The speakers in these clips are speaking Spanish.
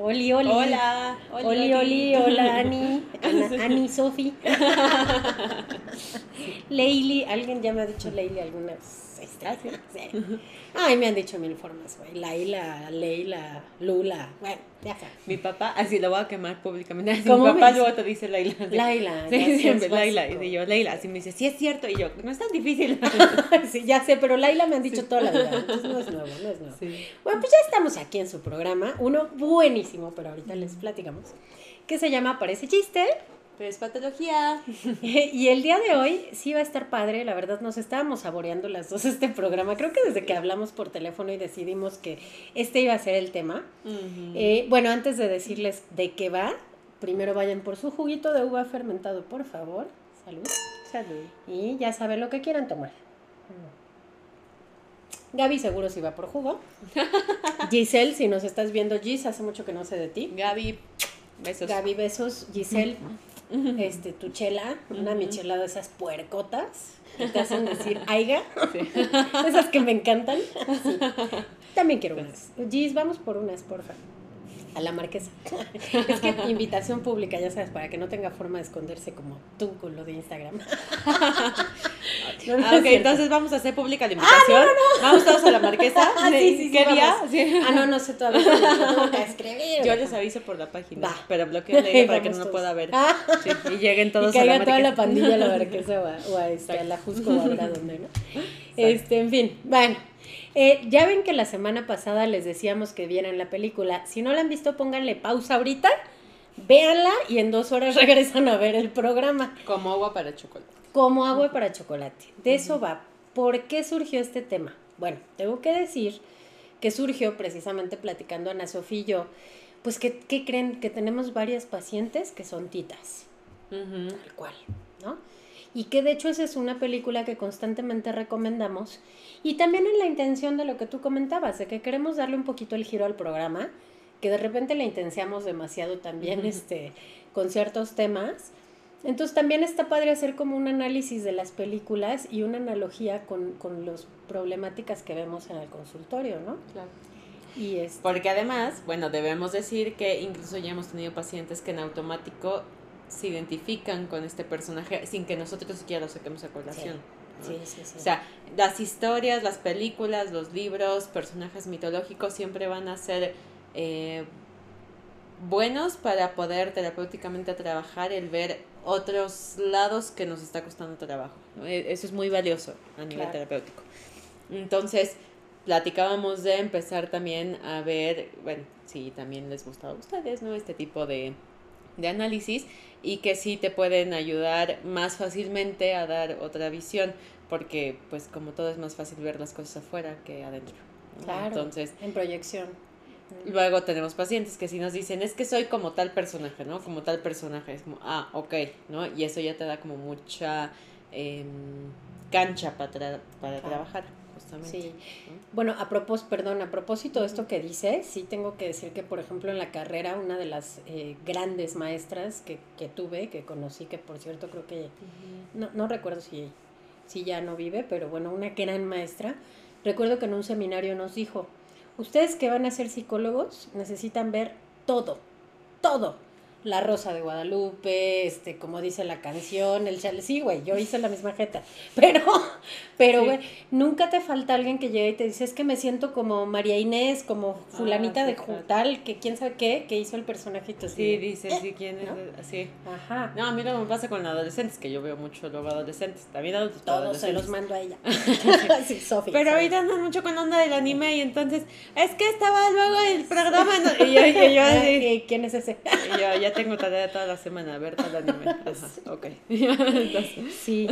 Oli, oli. Hola. Oli, oli, hola, Ani. Ana, Ani, Sofi. Leili, alguien ya me ha dicho Leili algunas Gracias. Ay, me han dicho mil formas, güey. Laila, Leila, Lula. Bueno, ya está. Mi papá, así lo voy a quemar públicamente. Así, mi papá luego te dice Laila. Laila. Sí, siempre, Laila. Y yo, Leila. Así me dice, sí es cierto. Y yo, no es tan difícil. sí, ya sé, pero Laila me han dicho toda la vida. Entonces no es nuevo, no es nuevo. Bueno, pues ya estamos aquí en su programa. Uno buenísimo, pero ahorita les platicamos. Que se llama Parece Chiste es patología. y el día de hoy sí va a estar padre, la verdad nos estábamos saboreando las dos este programa, creo que desde que hablamos por teléfono y decidimos que este iba a ser el tema. Eh, bueno, antes de decirles de qué va, primero vayan por su juguito de uva fermentado, por favor. Salud. Salud. Y ya saben lo que quieran tomar. Gaby seguro si va por jugo. Giselle, si nos estás viendo, Gis, hace mucho que no sé de ti. Gaby, besos. Gaby, besos. Giselle, este, tu chela, una michelada de esas puercotas que te hacen decir aiga, esas que me encantan. También quiero unas. Gis, vamos por unas, porfa a la marquesa. es que invitación pública, ya sabes, para que no tenga forma de esconderse como tú con lo de Instagram. Ah, ok, entonces vamos a hacer pública la invitación. Ah, vamos todos a la marquesa. Ah, sí, sí, ¿Qué día? Ah, no, no sé todavía. tengo que escribir. Yo les aviso por la página, Va. pero bloqueenle para que no lo pueda ver. Ah. y lleguen todos y a la marquesa. toda la pandilla a la marquesa o a, o a, este, a la Jusco o a donde, ¿no? Este, en fin, bueno. Eh, ya ven que la semana pasada les decíamos que vieran la película. Si no la han visto, pónganle pausa ahorita, véanla y en dos horas regresan a ver el programa. Como agua para chocolate. Como agua para chocolate. De eso va. ¿Por qué surgió este tema? Bueno, tengo que decir que surgió precisamente platicando Ana Sofía y yo, pues que, creen que tenemos varias pacientes que son titas. Tal cual, ¿no? Y que de hecho esa es una película que constantemente recomendamos y también en la intención de lo que tú comentabas, de que queremos darle un poquito el giro al programa, que de repente le intenciamos demasiado también este, con ciertos temas. Entonces también está padre hacer como un análisis de las películas y una analogía con, con las problemáticas que vemos en el consultorio, ¿no? Claro. Y es... Porque además, bueno, debemos decir que incluso ya hemos tenido pacientes que en automático se identifican con este personaje sin que nosotros siquiera lo saquemos a colación. Sí, sí, sí. O sea, las historias, las películas, los libros, personajes mitológicos siempre van a ser eh, buenos para poder terapéuticamente trabajar el ver otros lados que nos está costando trabajo. E, eso es muy valioso a nivel terapéutico. Entonces, platicábamos de empezar también a ver, bueno, si también les gustaba a ustedes, ¿no? Este tipo de, de análisis y que sí te pueden ayudar más fácilmente a dar otra visión, porque pues como todo es más fácil ver las cosas afuera que adentro. Claro, Entonces, en proyección. Luego tenemos pacientes que sí nos dicen, es que soy como tal personaje, ¿no? Como tal personaje. Es como, ah, ok, ¿no? Y eso ya te da como mucha em, cancha para, para trabajar. Sí. Bueno, a propósito, perdón, a propósito de esto que dices, sí tengo que decir que, por ejemplo, en la carrera, una de las eh, grandes maestras que, que, tuve, que conocí, que por cierto creo que, no, no recuerdo si, si ya no vive, pero bueno, una gran maestra, recuerdo que en un seminario nos dijo, ustedes que van a ser psicólogos necesitan ver todo, todo la Rosa de Guadalupe, este, como dice la canción, el chale. Sí, güey, yo hice la misma jeta. Pero, pero, güey, nunca te falta alguien que llegue y te dice, es que me siento como María Inés, como ah, fulanita de Juntal, que quién sabe qué, que hizo el personajito así. Sí, dice, sí, eh, quién es, así. Ajá. No, a mí lo que me pasa con adolescentes, que yo veo mucho los adolescentes, también adultos. Todos se los mando a ella. sí, Sofía. Pero ahorita andan mucho con onda del anime y entonces, es que estaba luego el programa, y yo, y yo así, ¿quién es ese? Y yo, ya tengo tarea toda la semana, a ver el anime. ok. sí,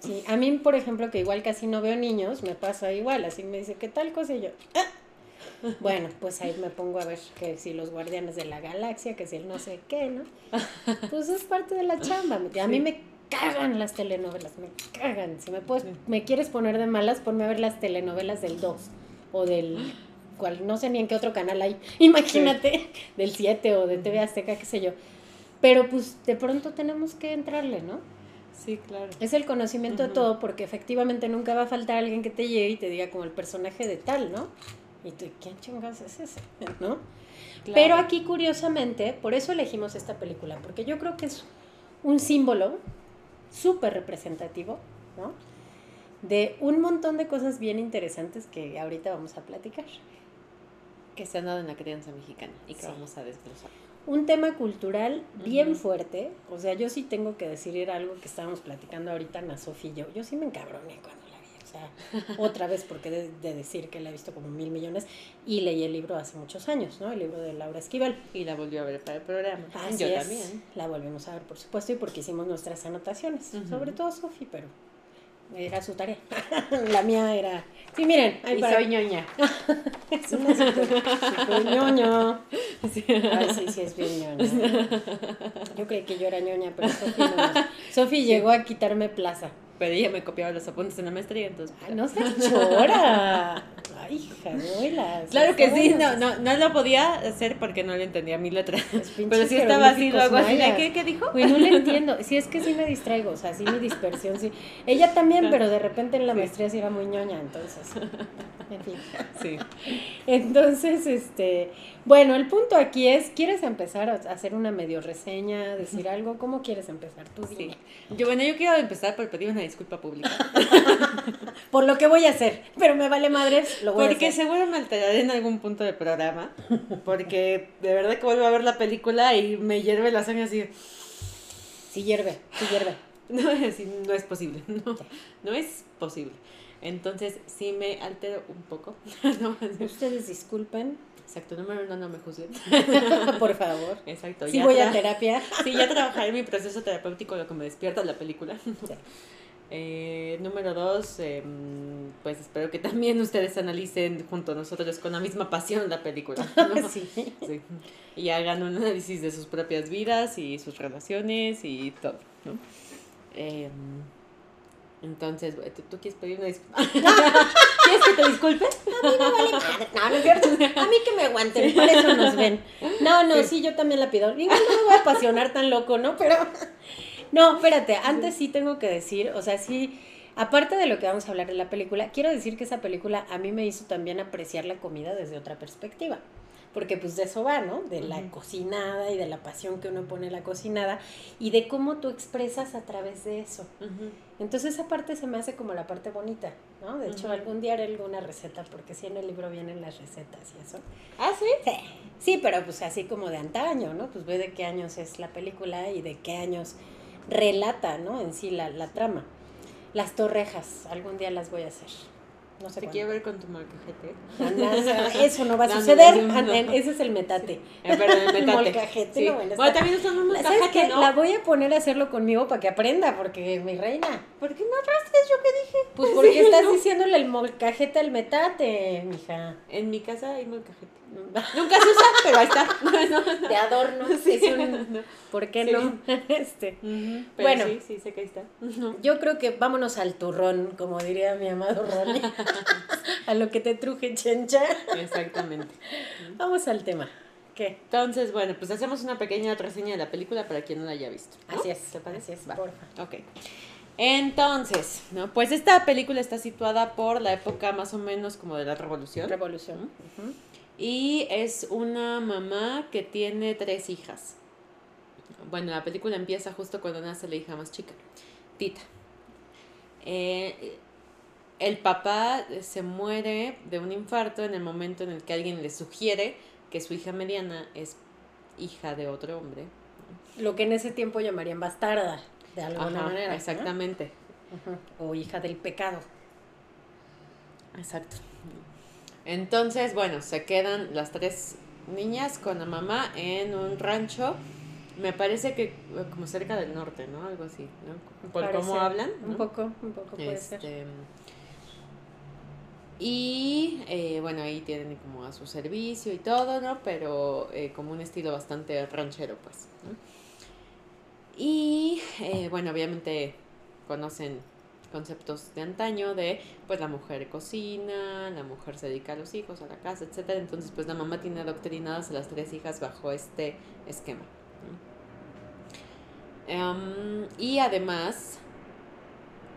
sí. A mí, por ejemplo, que igual casi no veo niños, me pasa igual. Así me dice, ¿qué tal cosa? Y yo, ah". Bueno, pues ahí me pongo a ver que si los guardianes de la galaxia, que si el no sé qué, ¿no? Pues es parte de la chamba. A mí me cagan las telenovelas, me cagan. Si me puedes, me quieres poner de malas, ponme a ver las telenovelas del 2 o del cual no sé ni en qué otro canal hay. Imagínate, del 7 o de TV Azteca, qué sé yo. Pero pues de pronto tenemos que entrarle, ¿no? Sí, claro. Es el conocimiento de todo porque efectivamente nunca va a faltar alguien que te llegue y te diga como el personaje de tal, ¿no? Y tú, ¿quién chingas es ese? ¿No? Pero aquí curiosamente, por eso elegimos esta película, porque yo creo que es un símbolo súper representativo, ¿no? De un montón de cosas bien interesantes que ahorita vamos a platicar. Que se han dado en la crianza mexicana y que vamos a desglosar un tema cultural bien fuerte. O sea, yo sí tengo que decir algo que estábamos platicando ahorita, Ana Sofía y yo. Yo sí me encabroné cuando la vi. O sea, otra vez, porque de, de, decir que la he visto como mil millones. Y leí el libro hace muchos años, ¿no? El libro de Laura Esquivel. Y la volvió a ver para el programa. yo también. La volvimos a ver, por supuesto, y porque hicimos nuestras anotaciones. Sobre todo Sofía, pero era su tarea. la mía era. Sí, miren, ahí para... soy ñoña. es una super, ñoño. Sí. Ay, sí, sí, es bien ñoña. Yo creí que yo era ñoña, pero Sofi no. Sofi llegó a quitarme plaza. Pero ella me copiaba los apuntes en la maestría, entonces. Ay, no seas chora. Ay, hija, Claro que sí, no, no, no lo podía hacer porque no le entendía mi letra. Pero sí estaba así, luego así, ¿qué, ¿qué dijo? Güey, no le entiendo. Sí, es que sí me distraigo, o sea, sí mi dispersión, sí. Ella también, pero de repente en la maestría sí era muy ñoña, entonces. En fin. Sí. Entonces, este. Bueno, el punto aquí es: ¿quieres empezar a hacer una medio reseña, decir algo? ¿Cómo quieres empezar? Tú sí. Yo, bueno, yo quiero empezar por pedir una disculpa pública. por lo que voy a hacer, pero me vale madres, lo voy porque a hacer. seguro me alteraré en algún punto del programa, porque de verdad que vuelvo a ver la película y me hierve la sangre así. Sí hierve, sí hierve. No, así, no es posible, no, no es posible. Entonces sí me altero un poco. Ustedes disculpen. Exacto, número uno, no me juzguen. Por favor. Exacto. Sí voy a terapia. Sí, ya trabajaré mi proceso terapéutico, lo que me despierta la película. Eh, número dos, em, pues espero que también ustedes analicen junto a nosotros con la misma pasión la película. Sí. sí. Y hagan un análisis de sus propias vidas y sus relaciones y todo, ¿no? Eh, entonces, ¿tú, quieres pedir una disculpa? ¿Quieres que te disculpe? A mí no vale madre. No, no es cierto. A mí que me aguanten, por eso nos ven. No, no, sí, yo también la pido. Igual no me voy a apasionar tan loco, ¿no? Pero. No, espérate, antes sí tengo que decir, o sea, sí. Aparte de lo que vamos a hablar de la película, quiero decir que esa película a mí me hizo también apreciar la comida desde otra perspectiva porque pues de eso va, ¿no? De la cocinada y de la pasión que uno pone en la cocinada y de cómo tú expresas a través de eso. Entonces esa parte se me hace como la parte bonita, ¿no? De hecho, algún día haré alguna receta, porque sí en el libro vienen las recetas y eso. ¿Ah, sí? Sí, sí pero pues así como de antaño, ¿no? Pues ve de qué años es la película y de qué años relata, ¿no? En sí la, la trama. Las torrejas, algún día las voy a hacer. No sé Te quiero ver con tu molcajete. eso no va a suceder. ese es el metate. Eh, pero el metate. molcajete sí. no bueno, bueno, también usamos un molcajete. ¿no? La voy a poner a hacerlo conmigo para que aprenda, porque mi reina. ¿Por qué no traes yo qué dije? Pues porque estás diciéndole el molcajete al metate, mija. En mi casa hay molcajete. Nunca se usa, pero ahí está. De adorno. Sí, ¿Por qué no? Este. bueno, sí, sí, sé que ahí está. Yo creo que vámonos al turrón, como diría mi amado Ronnie. a lo que te truje, chencha. Exactamente. Vamos al tema. ¿Qué? Entonces, bueno, pues hacemos una pequeña reseña de la película para quien no la haya visto. Así es. ¿Te parece? Así es, porfa. Ok. Entonces, ¿no? Pues esta película está situada por la época más o menos como de la Revolución. Revolución. Y es una mamá que tiene tres hijas. Bueno, la película empieza justo cuando nace la hija más chica, Tita. Eh, el papá se muere de un infarto en el momento en el que alguien le sugiere que su hija mediana es hija de otro hombre. Lo que en ese tiempo llamarían bastarda, de alguna manera. Exactamente. O hija del pecado. Exacto. Entonces, bueno, se quedan las tres niñas con la mamá en un rancho. Me parece que como cerca del norte, ¿no? Algo así, ¿no? Por cómo hablan. Un poco, un poco puede ser. Este, Y eh, bueno, ahí tienen como a su servicio y todo, ¿no? Pero eh, como un estilo bastante ranchero, pues. ¿no? Y eh, bueno, obviamente conocen conceptos de antaño de pues la mujer cocina, la mujer se dedica a los hijos, a la casa, etcétera. Entonces, pues la mamá tiene adoctrinadas a las tres hijas bajo este esquema. Em, y además,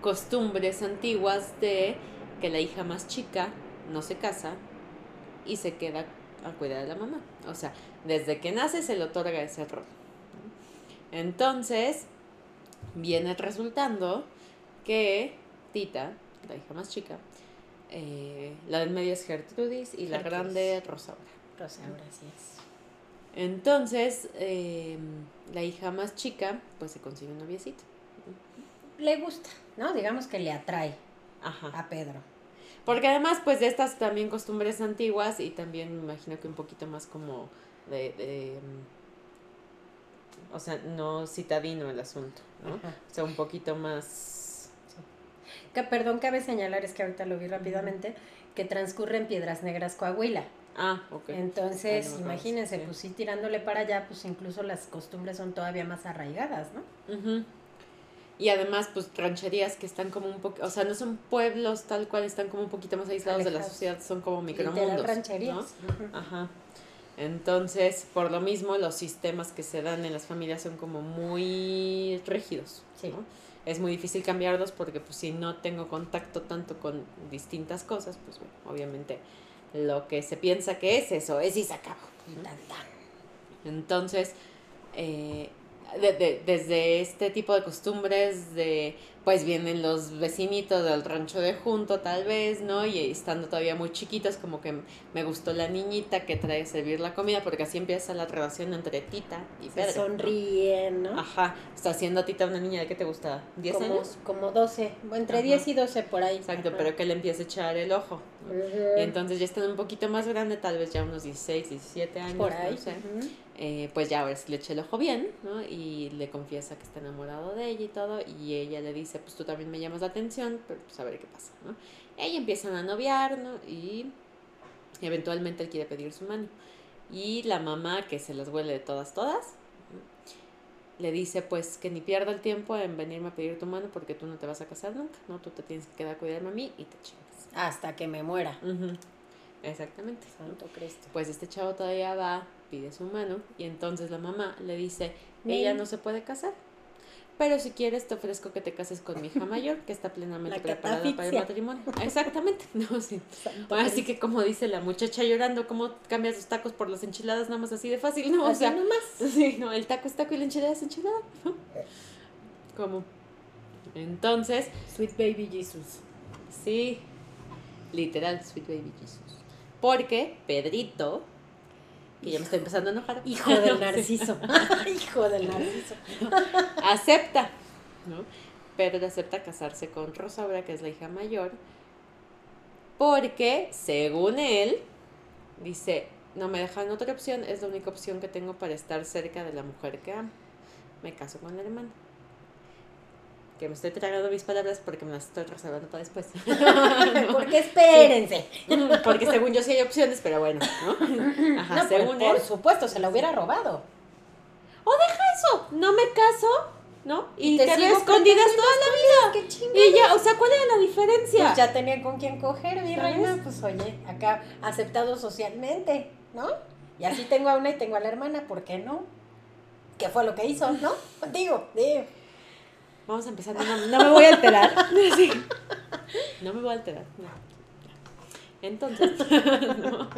costumbres antiguas de que la hija más chica no se casa y se queda a cuidar de la mamá. O sea, desde que nace se le otorga ese rol. Entonces, viene resultando que Tita, la hija más chica, eh, la del medio es Gertrudis y la grande Rosaura. Rosaura, así es. Entonces, eh, la hija más chica, pues se consigue un noviecito. Le gusta, ¿no? Digamos que le atrae Ajá. a Pedro. Porque además, pues de estas también costumbres antiguas y también me imagino que un poquito más como de, de, mm, o sea, no citadino el asunto, ¿no? Ajá. O sea, un poquito más... Que, perdón, cabe señalar, es que ahorita lo vi rápidamente, que transcurre en Piedras Negras, Coahuila. Ah, ok. Entonces, no imagínense, sí. pues sí, tirándole para allá, pues incluso las costumbres son todavía más arraigadas, ¿no? Ujú. Y además, pues rancherías que están como un poco, o sea, no son pueblos tal cual, están como un poquito más aislados de la sociedad, son como micromundos. rancherías. ¿no? Ujú. Ajá. Entonces, por lo mismo, los sistemas que se dan en las familias son como muy rígidos. Sí. ¿no? Es muy difícil cambiarlos porque pues, si no tengo contacto tanto con distintas cosas, pues bueno, obviamente lo que se piensa que es eso es y se acabó. Entonces, eh, de- de- desde este tipo de costumbres de pues vienen los vecinitos del rancho de junto tal vez, ¿no? Y estando todavía muy chiquitos como que me gustó la niñita que trae a servir la comida porque así empieza la relación entre Tita y Se Pedro. ¿no? sonríen, ¿no? Ajá, está haciendo Tita una niña de qué te gusta, ¿10 como, años? Como 12, entre Ajá. 10 y 12 por ahí. Exacto, Ajá. pero que le empieza a echar el ojo. Y entonces ya estando un poquito más grande, tal vez ya unos 16, 17 años, por ahí. no sé. eh, pues ya ahora sí le echa el ojo bien, ¿no? Y le confiesa que está enamorado de ella y todo, y ella le dice, pues tú también me llamas la atención, pero pues a ver qué pasa, ¿no? Ella empiezan a noviar, ¿no? Y eventualmente él quiere pedir su mano. Y la mamá, que se las huele de todas, todas, ¿no? le dice, pues que ni pierda el tiempo en venirme a pedir tu mano porque tú no te vas a casar nunca, ¿no? Tú te tienes que quedar a cuidarme a mí y te chingas. Hasta que me muera. Ujú. Exactamente. ¿no? Santo Cristo. Pues este chavo todavía va, pide su mano y entonces la mamá le dice, ella no se puede casar. Pero si quieres te ofrezco que te cases con mi hija mayor, que está plenamente preparada para el matrimonio. Exactamente, no, sí. Así que como dice la muchacha llorando, ¿cómo cambias los tacos por las enchiladas? Nada más así de fácil, ¿no? O sea, nomás. sí, no, el taco es taco y la enchilada es enchilada, ¿no? ¿Cómo? Entonces, Sweet Baby Jesus. Sí, literal, Sweet Baby Jesus. Porque Pedrito, que ya me estoy empezando a enojar, Hijo del narciso. Hijo del narciso. acepta, ¿no? Pedro acepta casarse con Rosaura, que es la hija mayor, porque, según él, dice, no me dejan otra opción, es la única opción que tengo para estar cerca de la mujer que amo. Me caso con la hermana. Que me estoy tragando mis palabras porque me las estoy reservando para después. Porque espérense. Porque según yo sí hay opciones, pero bueno, ¿no? Ajá, No, pues, según por él. supuesto, se la hubiera robado. O deja eso, no me caso, ¿no? Y, Y te te, veo escondidas toda la vida. Qué. Y ya, o sea, ¿cuál era la diferencia? Pues ya tenía con quién coger, mi ¿Sabes? reina. Pues oye, acá aceptado socialmente, ¿no? Y así tengo a una y tengo a la hermana, ¿por qué no? ¿Qué fue lo que hizo, no? Digo, digo. Vamos a empezar, no, no me voy a alterar. Sí. No me voy a alterar. no. Entonces, no.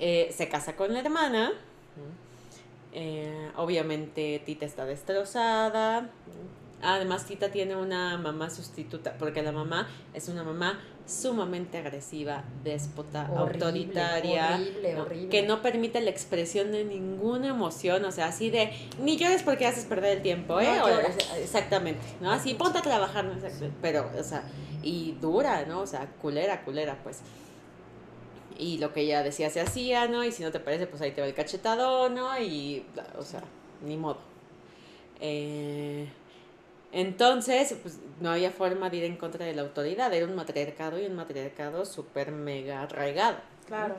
Eh, se casa con la hermana. Eh, obviamente Tita está destrozada. Además, Tita tiene una mamá sustituta, porque la mamá es una mamá sumamente agresiva, déspota, Horrible, autoritaria, horrible, ¿no? horrible. que no permite la expresión de ninguna emoción, o sea, así de, ni llores porque haces perder el tiempo, ¿eh? No O- llores. exactamente, ¿no? Así, ponte a trabajar, ¿no? Pero, o sea, y dura, ¿no? O sea, culera, culera, pues. Y lo que ella decía se hacía, ¿no? Y si no te parece, pues ahí te va el cachetado, ¿no? Y, o sea, ni modo. Eh, Entonces, pues no había forma de ir en contra de la autoridad, era un matriarcado y un matriarcado súper mega arraigado. Claro.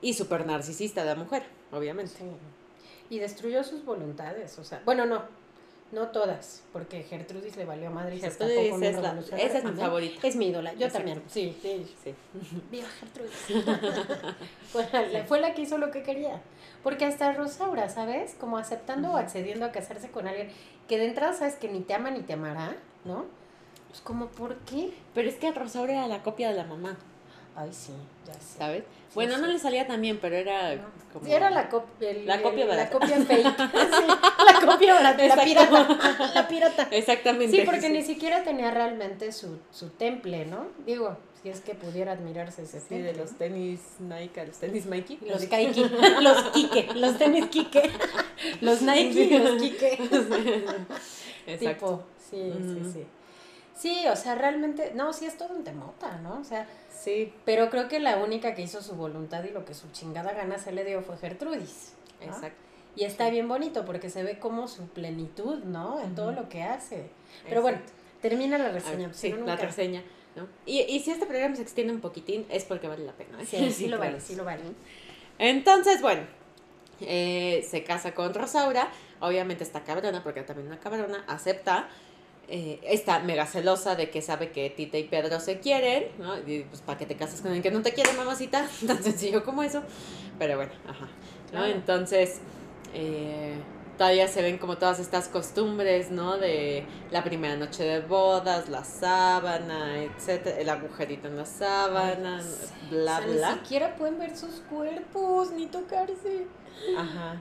Y súper narcisista de la mujer, obviamente. Sí. Y destruyó sus voluntades, o sea, bueno, no, no todas, porque Gertrudis le valió madre y se escapó Gertrudis es la- esa es mi favorita. Es mi ídola, yo Exacto. también, sí, sí. Sí. Viva Gertrudis. fue la que hizo lo que quería. Porque hasta Rosaura, ¿sabes? Como aceptando o accediendo a casarse con alguien que de entrada sabes que ni te ama ni te amará, ¿no? Pues como, ¿por qué? Pero es que Rosaura era la copia de la mamá, Ay, sí, ya sé. ¿sabes? Bueno, no le salía tan bien, pero era No. como... Sí, era la, cop- el- La copia el- la barata. copia fake. Sí, la copia barata, la pirata. La pirata. Exactamente. Sí, porque ni siquiera tenía realmente su, su temple, ¿no? Digo, si es que pudiera admirarse ese Sí, temple. de los tenis Nike, los tenis Mikey. Los Kaiki, los Kike, los tenis Kike, los Nike los Kike. Exacto. Tipo, sí, sí, sí. Sí, o sea, realmente, no, sí es todo un temota, ¿no? O sea, Sí, pero creo que la única que hizo su voluntad y lo que su chingada gana se le dio fue Gertrudis. ¿no? exacto. Y está bien bonito porque se ve como su plenitud, ¿no? En todo lo que hace. Pero bueno, termina la ver, reseña. sí, si no, la nunca- reseña. ¿no? Y, y si este programa se extiende un poquitín, es porque vale la pena. ¿eh? Sí, sí lo claro. vale, sí lo vale. Entonces, bueno, eh, se casa con Rosaura. Obviamente está cabrona, porque también una cabrona. Acepta. Eh, está mega celosa de que sabe que Tita y Pedro se quieren, ¿no? Y pues, ¿para qué te casas con alguien que no te quiere, mamacita? Tan sencillo como eso. Pero bueno, ajá. ¿no? Claro. Entonces, eh, todavía se ven como todas estas costumbres, ¿no? De la primera noche de bodas, la sábana, etcétera, el agujerito en la sábana, Ay, bla, o sea, bla. Ni siquiera pueden ver sus cuerpos, ni tocarse. Ajá.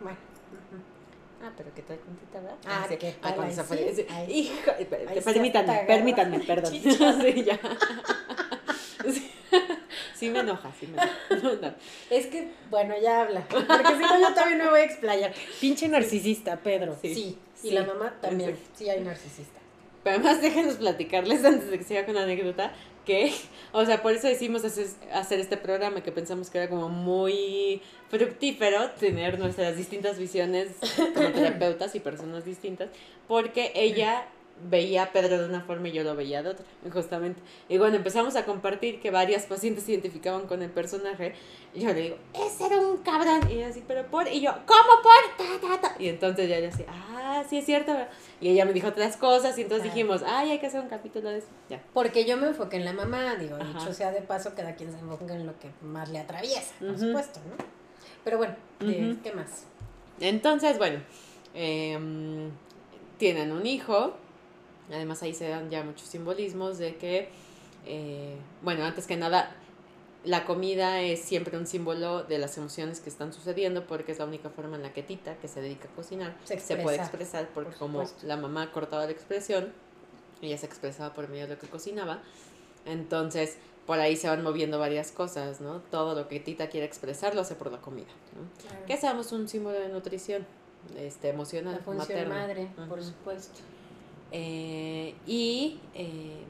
Bueno. Ah, pero que trae puntita, ¿verdad? Ah, sí. ¿qué Ah, tal? esa sí, fue- sí. Hijo, permítanme, permítanme, perdón. Sí, ya. Sí. Sí me enoja, sí me enoja. No, no. Es que, bueno, ya habla. Porque si no, yo también me voy a explayar. Pinche narcisista, Pedro. Sí. Sí. Y la mamá también. Sí, hay narcisista. Además déjenos platicarles antes de que siga con la anécdota que, o sea, por eso decimos hacer, hacer este programa que pensamos que era como muy fructífero tener nuestras distintas visiones como terapeutas y personas distintas, porque ella veía a Pedro de una forma y yo lo veía de otra, justamente. Y cuando empezamos a compartir que varias pacientes se identificaban con el personaje, yo le digo, ese era un cabrón. Y ella así, pero por, y yo, ¿cómo por? Ta, ta, ta. Y entonces ya ella así, ah, sí es cierto. Y ella me dijo otras cosas y entonces dijimos, ay, hay que hacer un capítulo de eso. Ya. Porque yo me enfoqué en la mamá, digo, Ajá. dicho sea de paso, cada quien se enfoca en lo que más le atraviesa, por supuesto, ¿no? Pero bueno, eh. ¿qué más? Entonces, bueno, em, tienen un hijo. Además ahí se dan ya muchos simbolismos de que, eh, bueno, antes que nada, la comida es siempre un símbolo de las emociones que están sucediendo porque es la única forma en la que Tita, que se dedica a cocinar, Se se, puede expresa, expresar porque por como la mamá cortaba la expresión, ella se expresaba por medio de lo que cocinaba. Entonces, por ahí se van moviendo varias cosas, ¿no? Todo lo que Tita quiere expresar lo hace por la comida, ¿no? Claro. Que seamos un símbolo de nutrición este, emocional, La función materna. madre, por supuesto. Eh, y eh,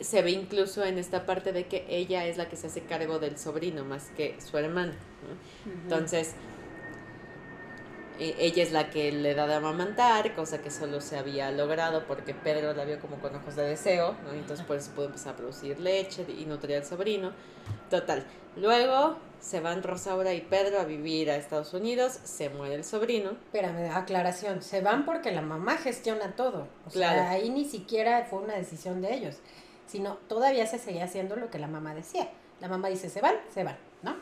se ve incluso en esta parte de que ella es la que se hace cargo del sobrino más que su hermano. ¿no? Entonces, eh, ella es la que le da de amamantar, cosa que solo se había logrado porque Pedro la vio como con ojos de deseo, ¿no? entonces por eso pudo empezar a producir leche y nutrir al sobrino. Total. Luego se van Rosaura y Pedro a vivir a Estados Unidos, se muere el sobrino. Espérame, aclaración. Se van porque la mamá gestiona todo. O Claro. sea, ahí ni siquiera fue una decisión de ellos, sino todavía se seguía haciendo lo que la mamá decía. La mamá dice, se van, se van, ¿no?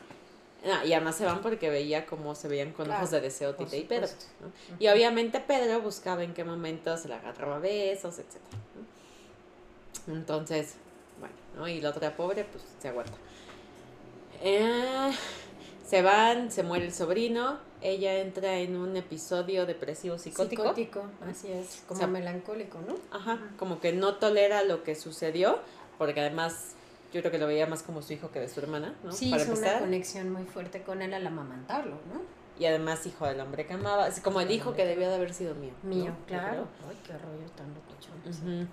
Ah, y además se van porque veía cómo se veían con Claro, ojos de deseo Tita y Pedro. ¿no? Y obviamente Pedro buscaba en qué momentos se la agarraba besos, etc. ¿no? Entonces, bueno, ¿no? Y la otra pobre, pues se aguanta. Eh, se van, se muere el sobrino, ella entra en un episodio depresivo psicótico. Psicótico, así es, como O sea, melancólico, ¿no? Ajá, como que no tolera lo que sucedió, porque además yo creo que lo veía más como su hijo que de su hermana, ¿no? Sí, Para hizo una conexión muy fuerte con él al amamantarlo, ¿no? Y además hijo del hombre que amaba, así como el hijo que debió de haber sido mío. Mío, claro. Ay, qué rollo tan locochón.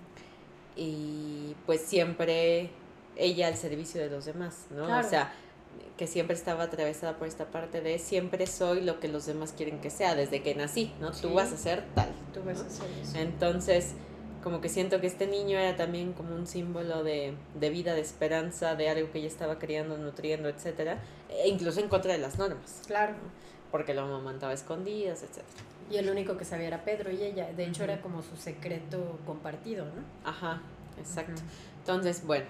Y pues siempre ella al servicio de los demás, ¿no? Claro. O sea, que siempre estaba atravesada por esta parte de siempre soy lo que los demás quieren que sea, desde que nací, ¿no? Tú vas a ser tal. Tú vas a ser eso. Entonces, como que siento que este niño era también como un símbolo de, de vida, de esperanza, de algo que ella estaba criando, nutriendo, etcétera, e incluso en contra de las normas. Claro. Porque lo amamantaba a escondidas, etcétera. Y el único que sabía era Pedro y ella. De hecho, era como su secreto compartido, ¿no? Ajá, exacto. Entonces, bueno,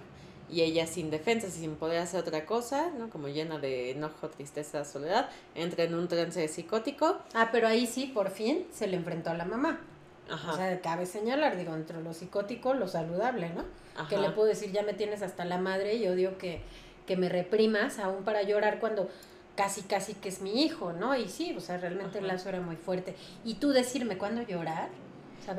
y ella sin defensa, sin poder hacer otra cosa, ¿no? Como llena de enojo, tristeza, soledad, entra en un trance psicótico. Ah, pero ahí sí, por fin, se le enfrentó a la mamá. Ajá. O sea, cabe señalar, digo, entre lo psicótico, lo saludable, ¿no? Que le puedo decir, ya me tienes hasta la madre y odio que, que me reprimas aún para llorar cuando casi, casi que es mi hijo, ¿no? Y sí, o sea, realmente el lazo era muy fuerte. Y tú decirme cuándo llorar,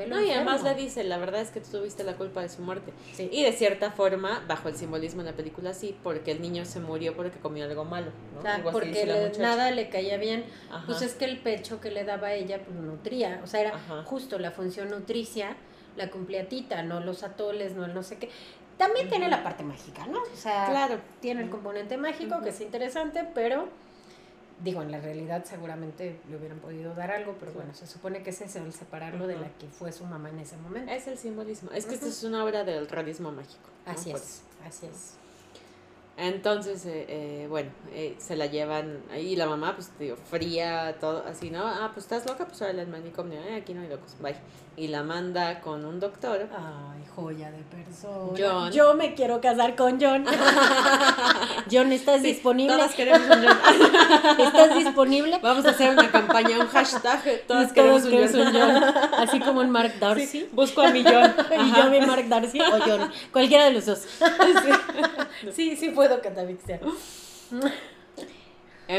No, y además le dice, la verdad es que tú tuviste la culpa de su muerte. Sí. Y de cierta forma, bajo el simbolismo de la película, sí, porque el niño se murió porque comió algo malo, ¿no? Algo porque le- nada le caía bien. Ajá. Pues es que el pecho que le daba a ella, pues nutría. O sea, era Ajá. justo la función nutricia, la cumplía Tita, no los atoles, no el no sé qué. También tiene la parte mágica, ¿no? O sea, Claro. tiene el componente mágico que es interesante, pero digo, en la realidad seguramente le hubieran podido dar algo, pero Sí. bueno, se supone que es eso, el separarlo de la que fue su mamá en ese momento. Es el simbolismo. Es que esta Ujú. es una obra del realismo mágico. ¿no? Así Por es, así es. Entonces, eh, eh, bueno, eh, se la llevan ahí la mamá, pues digo, fría, todo así, ¿no? Ah, pues estás loca, pues ahora el manicomio, eh, aquí no hay locos, bye. Y la manda con un doctor. Ay, joya de persona. John. Yo me quiero casar con John. John, ¿estás Sí, disponible? Todas queremos un John. ¿Estás disponible? Vamos a hacer una campaña, un hashtag, todas queremos un John. un John. Así como en Mark Darcy. Sí, busco a mi John. Y Ajá. yo vi Mark Darcy o John. Cualquiera de los dos. Sí, sí puedo catafixear.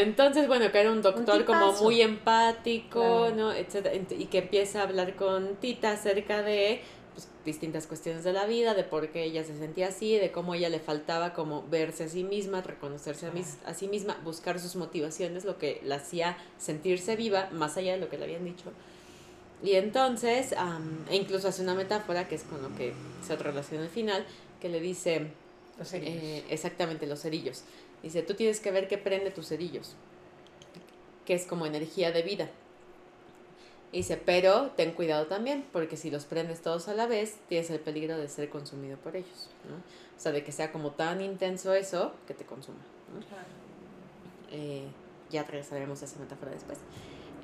Entonces, bueno, que era un doctor Un como muy empático, Claro. ¿no? Etcétera, y que empieza a hablar con Tita acerca de pues, distintas cuestiones de la vida, de por qué ella se sentía así, de cómo ella le faltaba como verse a sí misma, reconocerse a, mis- a sí misma, buscar sus motivaciones, lo que la hacía sentirse viva, más allá de lo que le habían dicho. Y entonces, e incluso hace una metáfora, que es con lo que se relaciona al final, que le dice, Los eh, exactamente, los cerillos. Dice, tú tienes que ver qué prende tus cerillos, que es como energía de vida. Dice, pero ten cuidado también, porque si los prendes todos a la vez, tienes el peligro de ser consumido por ellos. ¿no? O sea, de que sea como tan intenso eso que te consuma. ¿no? Eh, ya regresaremos a esa metáfora después.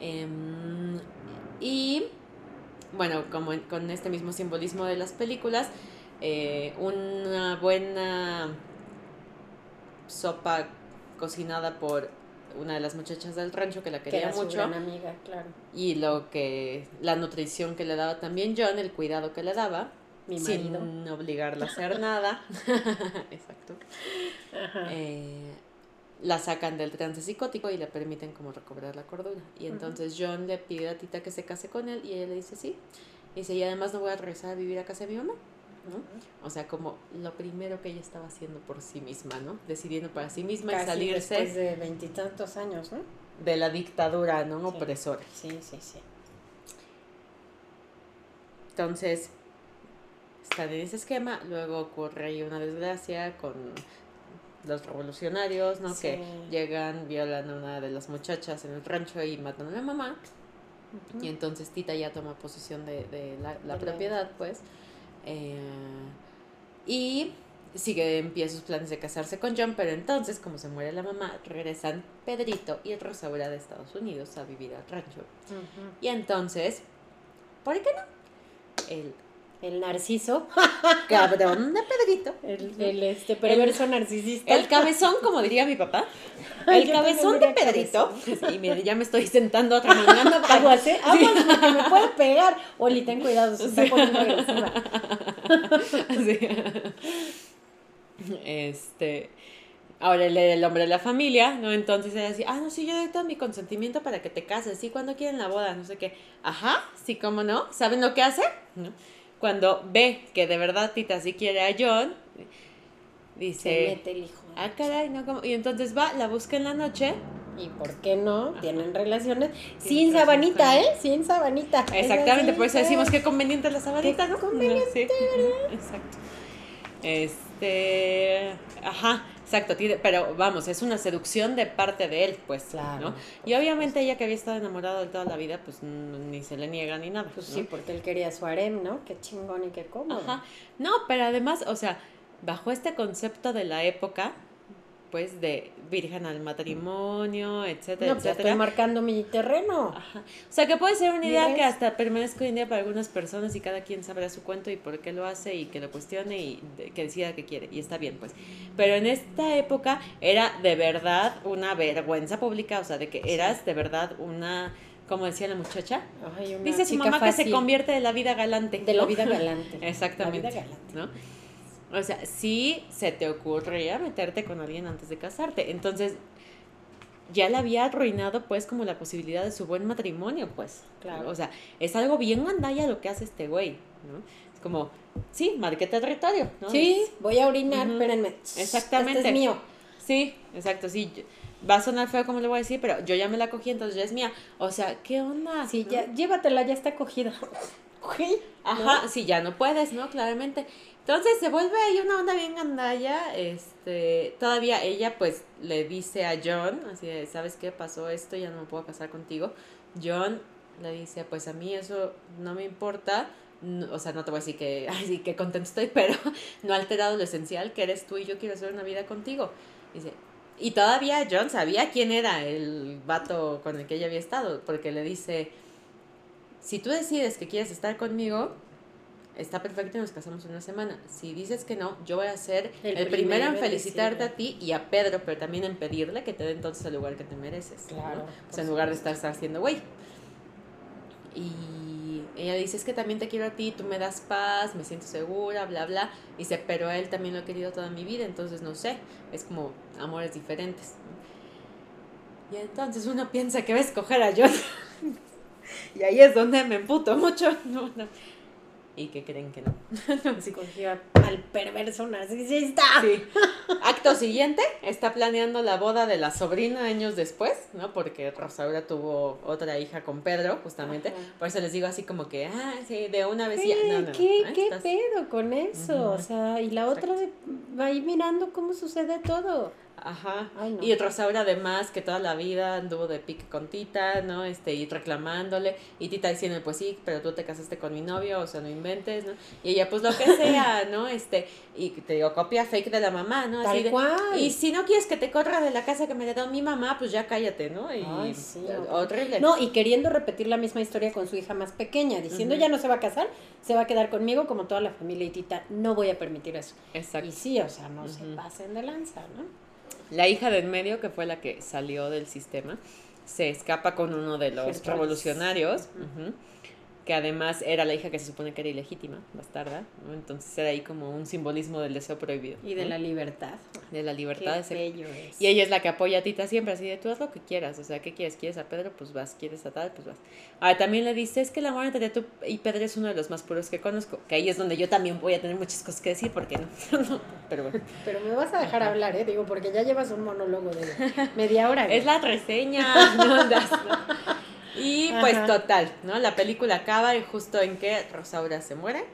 Em, y bueno, como en- con este mismo simbolismo de las películas, eh, una buena sopa cocinada por una de las muchachas del rancho que la Que quería su mucho gran amiga, claro. y lo que la nutrición que le daba también John, el cuidado que le daba, Mi sin marido. obligarla a hacer nada. Exacto. Ajá. Eh, la sacan del trance psicótico y le permiten como recobrar la cordura. Y entonces John le pide a Tita que se case con él y ella le dice sí. Dice, y además no voy a regresar a vivir a casa de mi mamá. ¿No? O sea, como lo primero que ella estaba haciendo por sí misma, ¿no? Decidiendo para sí misma y Casi salirse después de veintitantos años, ¿no? de la dictadura, ¿no? Sí. Opresora. Sí, sí, sí. Entonces, están en ese esquema. Luego ocurre ahí una desgracia con los revolucionarios, ¿no? Sí. Que llegan, violan a una de las muchachas en el rancho y matan a la mamá. Y entonces Tita ya toma posesión de, de la, la- propiedad, pues. Eh, y sigue, empieza sus planes de casarse con John, pero entonces, como se muere la mamá, regresan Pedrito y Rosaura de Estados Unidos a vivir al rancho. Y entonces, ¿por qué no? El El narciso, cabrón de Pedrito. el, el este perverso narcisista. El cabezón, como diría mi papá. El yo cabezón de Pedrito. Y mire, ya me estoy sentando otra manera. Aguas, ¿eh? Aguas, porque me puede pegar. Oli, ten cuidado, se está poniendo agresiva. Sí. Este. Ahora era el hombre de la familia, ¿no? Entonces era así, ah, no, sí, yo doy todo mi consentimiento para que te cases, sí, cuando quieren la boda, no sé qué. Ajá, sí, cómo no. ¿Saben lo que hace? ¿No? Cuando ve que de verdad Tita sí quiere a John, Se dice, mete el hijo. ah, caray, no, ¿cómo? Y entonces va, la busca en la noche. ¿Y por qué no? Tienen relaciones sin sabanita, ¿eh? Sin sabanita. Exactamente, Es por eso decimos ¿eh? que conveniente la sabanita, ¿no? conveniente, Sí, ujú, Exacto. Este, ajá, Exacto, pero vamos, es una seducción de parte de él, pues, Claro, ¿no? Y obviamente ella que había estado enamorada de toda la vida, pues ni se le niega ni nada. Pues ¿no? sí, porque él quería su harem, ¿no? Qué chingón y qué cómodo. Ajá. No, pero además, o sea, bajo este concepto de la época, pues de virgen al matrimonio, etcétera, No, pues etcétera. estoy marcando mi terreno. Ajá. O sea, que puede ser una idea ¿Ves? que hasta permanezca hoy en día para algunas personas y cada quien sabrá su cuento y por qué lo hace y que lo cuestione y que decida que quiere. Y está bien, pues. Pero en esta época era de verdad una vergüenza pública, o sea, de que eras de verdad una, como decía la muchacha, Ay, dice su mamá que se convierte de la vida galante. De la vida galante. Exactamente. La vida galante. ¿no? O sea, sí se te ocurría meterte con alguien antes de casarte. Entonces, ya le había arruinado, pues, como la posibilidad de su buen matrimonio, pues. Claro. O sea, es algo bien gandalla lo que hace este güey, ¿no? Es como, sí, marqué territorio, ¿no? Sí, voy a orinar, Ujú. espérenme. Exactamente. Este es mío. Sí, exacto, sí. Va a sonar feo como le voy a decir, pero yo ya me la cogí, entonces ya es mía. O sea, ¿qué onda? Sí, ¿no? ya, llévatela, ya está cogida. Ajá, sí, ya no puedes, ¿no? Claramente. Entonces se vuelve ahí una onda bien gandalla. Este, todavía ella pues le dice a John, así de, ¿sabes qué pasó esto? Ya no me puedo casar contigo. John le dice, pues a mí eso no me importa. No- o sea, no te voy a decir que, ay, sí, qué contento estoy, pero no ha alterado lo esencial que eres tú y yo quiero hacer una vida contigo. Dice, y todavía John sabía quién era el vato con el que ella había estado, porque le dice, si tú decides que quieres estar conmigo, está perfecto y nos casamos en una semana. Si dices que no, yo voy a ser El el, primero en felicitarte a ti y a Pedro, pero también en pedirle que te dé entonces el lugar que te mereces. ¿no? Claro, O por sea, en lugar de estar, haciendo güey. Y ella dice, es que también te quiero a ti, tú me das paz, me siento segura, bla, bla. Dice, pero él también lo he querido toda mi vida, entonces no sé, es como amores diferentes. Y entonces uno piensa que va a escoger a John. y ahí es donde me emputo mucho. Y que creen que no. Cogió al perverso narcisista. Sí. Acto siguiente, está planeando la boda de la sobrina años después, ¿no? Porque Rosaura tuvo otra hija con Pedro, justamente. Ajá. Por eso les digo así como que, ah, sí, de una vez ¿Qué, ya. No, qué, Ah, qué estás- pedo con eso? O sea, y la otra va ahí mirando cómo sucede todo. Ajá. Ay, no. Y Rosaura además que toda la vida anduvo de pique con Tita, ¿no? Este, y reclamándole, y Tita diciendo, pues sí, pero tú te casaste con mi novio, o sea, no inventes, ¿no? Y ella, pues lo que sea, ¿no? Este, y te digo, copia fake de la mamá, ¿no? Tal de, cual. Y si no quieres que te corra de la casa que me heredó mi mamá, pues ya cállate, ¿no? Y Ay, sí, no. horrible. No, y queriendo repetir la misma historia con su hija más pequeña, diciendo ya no se va a casar, se va a quedar conmigo como toda la familia y tita, no voy a permitir eso. Exacto. Y sí, o sea, no se pasen de lanza, ¿no? La hija del medio, que fue la que salió del sistema, se escapa con uno de los revolucionarios, que además era la hija que se supone que era ilegítima, bastarda, ¿no? Entonces era ahí como un simbolismo del deseo prohibido. Y de ¿no? la libertad. de la libertad Qué de ser- bello es. Y ella es la que apoya a Tita siempre, así de tú haz lo que quieras, o sea, ¿qué quieres? ¿Quieres a Pedro? Pues vas, ¿quieres a tal? Pues vas. Ahora también le dice, es que el amor entre tú y Pedro es uno de los más puros que conozco, que ahí es donde yo también voy a tener muchas cosas que decir, porque no, No, pero bueno. Pero me vas a dejar hablar, ¿eh? Digo, porque ya llevas un monólogo de media hora. Es la reseña, no das, ¿no? Y pues Ajá. total, ¿no? La película acaba justo en que Rosaura se muere.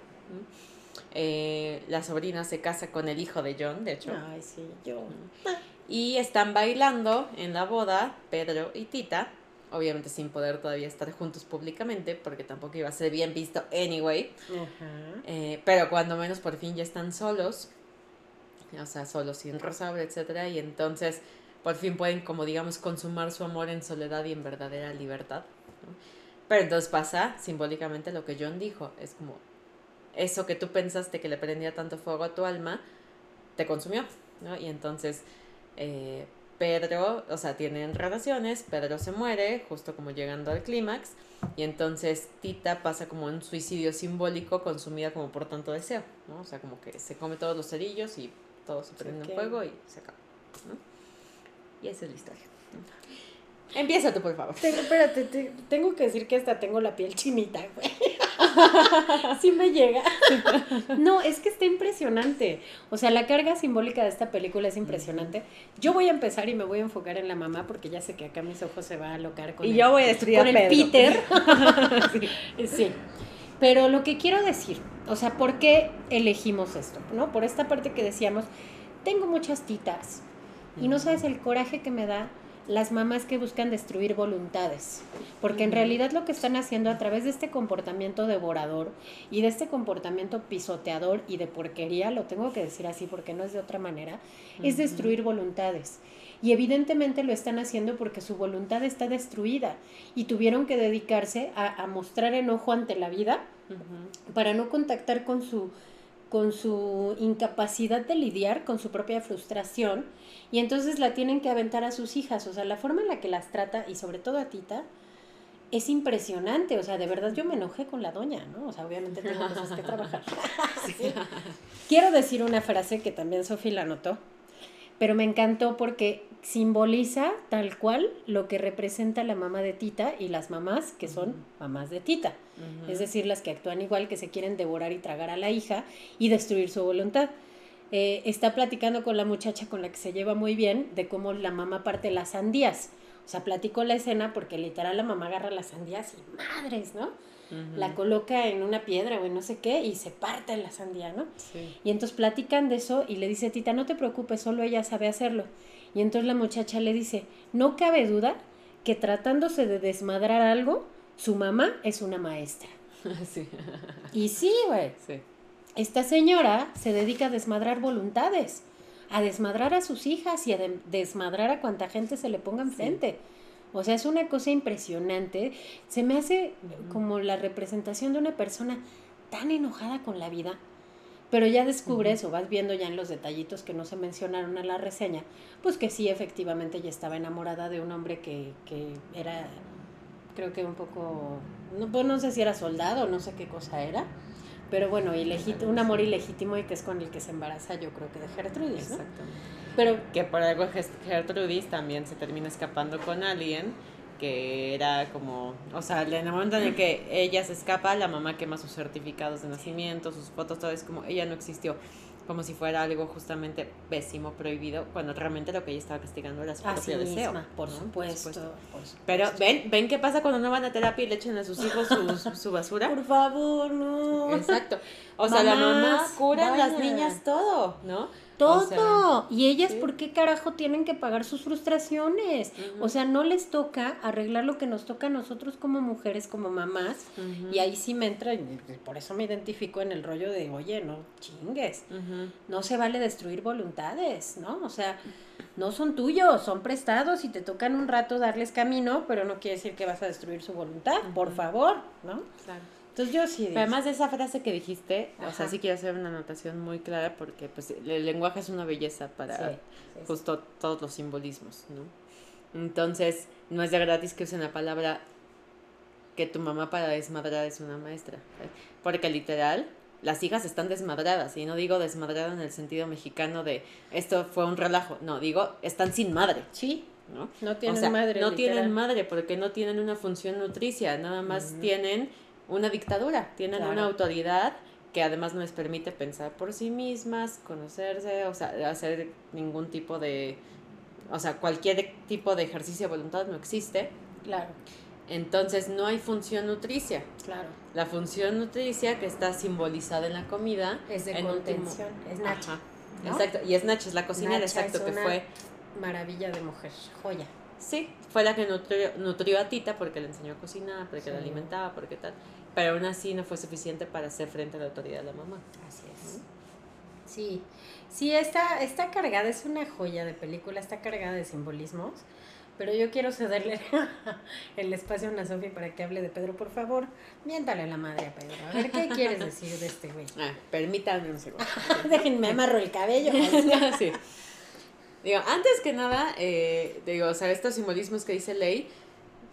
Eh, la sobrina se casa con el hijo de John, de hecho. Ay, sí, yo. Y están bailando en la boda Pedro y Tita, obviamente sin poder todavía estar juntos públicamente, porque tampoco iba a ser bien visto anyway. Ajá. Eh, pero cuando menos por fin ya están solos, o sea, solos sin Rosaura, etcétera, y entonces por fin pueden, como digamos, consumar su amor en soledad y en verdadera libertad. ¿No? Pero entonces pasa simbólicamente lo que John dijo, es como eso que tú pensaste que le prendía tanto fuego a tu alma, te consumió, ¿no? Y entonces eh, Pedro, o sea, tienen relaciones, Pedro se muere, justo como llegando al clímax, y entonces Tita pasa como un suicidio simbólico consumida como por tanto deseo, ¿no? O sea, como que se come todos los cerillos y todo se prende en fuego y se acaba, ¿no? Y esa es la historia. ¿no? Empieza tú, por favor. Tengo, espérate, te- tengo que decir que hasta tengo la piel chinita, güey. sí me llega. No, es que está impresionante. O sea, la carga simbólica de esta película es impresionante. Yo voy a empezar y me voy a enfocar en la mamá porque ya sé que acá mis ojos se van a alocar con Y el- yo voy a destruir con a el. Peter. sí. Pero lo que quiero decir, o sea, ¿por qué elegimos esto? ¿No? Por esta parte que decíamos, tengo muchas titas y no sabes el coraje que me da las mamás que buscan destruir voluntades, porque en realidad lo que están haciendo a través de este comportamiento devorador y de este comportamiento pisoteador y de porquería, lo tengo que decir así porque no es de otra manera, es destruir voluntades. Y evidentemente lo están haciendo porque su voluntad está destruida y tuvieron que dedicarse a, mostrar enojo ante la vida para no contactar con su con su incapacidad de lidiar con su propia frustración y entonces la tienen que aventar a sus hijas. O sea, la forma en la que las trata y sobre todo a Tita es impresionante. O sea, de verdad yo me enojé con la doña, ¿no? O sea, obviamente tengo cosas que trabajar. Quiero decir una frase que también Sofía la notó pero me encantó porque simboliza tal cual lo que representa la mamá de Tita y las mamás que son mamás de Tita, es decir, las que actúan igual, que se quieren devorar y tragar a la hija y destruir su voluntad. Eh, está platicando con la muchacha con la que se lleva muy bien de cómo la mamá parte las sandías. O sea, platicó la escena porque literal la mamá agarra las sandías y madres, ¿no? la coloca en una piedra o en no sé qué y se parte la sandía, ¿no? Y entonces platican de eso y le dice, Tita, no te preocupes, solo ella sabe hacerlo. Y entonces la muchacha le dice, no cabe duda que tratándose de desmadrar algo, su mamá es una maestra. Y sí, güey. Esta señora se dedica a desmadrar voluntades, a desmadrar a sus hijas y a desmadrar a cuanta gente se le ponga enfrente. O sea, es una cosa impresionante. Se me hace como la representación de una persona tan enojada con la vida. Pero ya descubres o vas viendo ya en los detallitos que no se mencionaron en la reseña, pues que sí, efectivamente, ya estaba enamorada de un hombre que, que era, creo que un poco, no, pues no sé si era soldado, no sé qué cosa era, pero bueno, un amor ilegítimo y que es con el que se embaraza, yo creo que de Gertrudis, ¿no? Pero que por algo Gertrudis también se termina escapando con alguien que era como, o sea, en el momento en el que ella se escapa, la mamá quema sus certificados de nacimiento, sus fotos, todo es como, ella no existió, como si fuera algo justamente pésimo, prohibido, cuando realmente lo que ella estaba castigando era su propio deseo. por, supuesto, Pero ven, ven qué pasa cuando no van a terapia y le echan a sus hijos su, su, basura. Por favor, no. Exacto. O sea, la mamá cura a las niñas todo, ¿no? Todo. y ellas, ¿por qué carajo tienen que pagar sus frustraciones? O sea, no les toca arreglar lo que nos toca a nosotros como mujeres, como mamás. Y ahí sí me entra, y por eso me identifico en el rollo de, oye, no chingues. No se vale destruir voluntades, ¿no? O sea, no son tuyos, son prestados y te tocan un rato darles camino, pero no quiere decir que vas a destruir su voluntad, por favor, ¿no? Claro. Entonces yo sí. además de esa frase que dijiste, o sea, sí quiero hacer una anotación muy clara porque pues el lenguaje es una belleza para justo todos los simbolismos, ¿no? Entonces, no es de gratis que usen la palabra que tu mamá para desmadrar es una maestra. Porque literal, las hijas están desmadradas. Y no digo desmadradas en el sentido mexicano de esto fue un relajo. No, digo, están sin madre. Sí. ¿no? No tienen madre. No tienen madre porque no tienen una función nutricia. Nada más tienen una dictadura, tienen una autoridad que además no les permite pensar por sí mismas, conocerse, o sea, hacer ningún tipo de, o sea, cualquier tipo de ejercicio de voluntad no existe. Claro. Entonces no hay función nutricia. Claro. La función nutricia que está simbolizada en la comida es de contención, es Nacha. Exacto, y es Nacha, es la cocinera, exacto, que fue maravilla de mujer, joya. Sí, fue la que nutrió, nutrió, a Tita porque le enseñó a cocinar, porque la alimentaba, porque tal. Pero aún así no fue suficiente para hacer frente a la autoridad de la mamá. Así es. Sí, sí, está, está cargada, es una joya de película, está cargada de simbolismos. Pero yo quiero cederle el espacio a una Sofía para que hable de Pedro, por favor. Miéntale la madre a Pedro. A ver, ¿qué quieres decir de este güey? Ah, permítame un segundo. Déjenme amarro el cabello. sí. Digo, antes que nada, eh, digo, o sea, estos simbolismos que dice Ley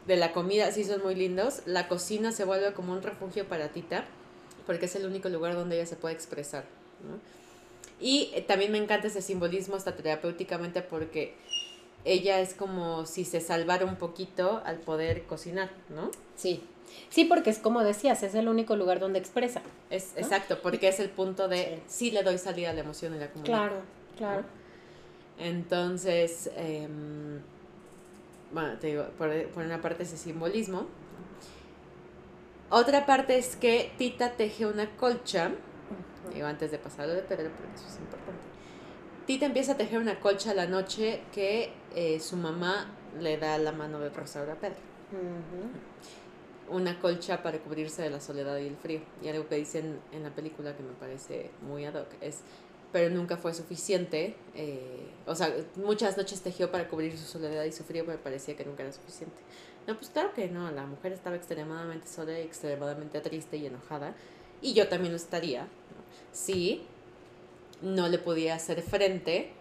de la comida sí son muy lindos. La cocina se vuelve como un refugio para Tita, porque es el único lugar donde ella se puede expresar. Y eh, también me encanta ese simbolismo hasta terapéuticamente porque ella es como si se salvara un poquito al poder cocinar, ¿no? Sí. Sí, porque es como decías, es el único lugar donde expresa. Es exacto, porque es el punto de sí. le doy salida a la emoción y la comunidad. Claro, claro. Entonces, em, bueno, te digo, por, una parte ese simbolismo. Otra parte es que Tita teje una colcha, digo antes de pasarlo de Pedro, porque eso es importante. Tita empieza a tejer una colcha a la noche que eh, su mamá le da la mano de Rosaura a Pedro. Una colcha para cubrirse de la soledad y el frío. Y algo que dicen en la película que me parece muy ad hoc es, pero nunca fue suficiente. eh, o sea, muchas noches tejió para cubrir su soledad y su frío, pero parecía que nunca era suficiente. No, pues claro que no, la mujer estaba extremadamente sola y extremadamente triste y enojada. Y yo también lo estaría, ¿no? si no le podía hacer frente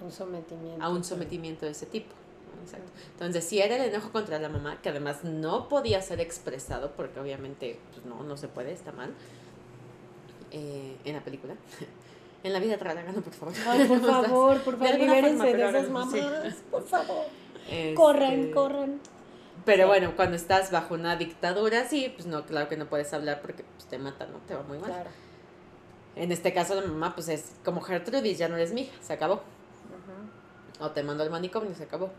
Un sometimiento. a un sometimiento de ese tipo. ¿no? Exacto. Entonces, si era el enojo contra la mamá, que además no podía ser expresado, porque obviamente pues, no, no se puede, está mal, eh, en la película. En la vida háganlo, por favor. Ay, por favor, por favor, libérense de esas sí. mamás. Por favor. Este, Corran, corran. Pero bueno, cuando estás bajo una dictadura, sí, pues no, claro que no puedes hablar porque pues, te matan, ¿no? Te va muy mal. Claro. En este caso, la mamá, pues es como Gertrudis, ya no eres mi hija, se acabó. Ujú. O te mando al manicomio, se acabó.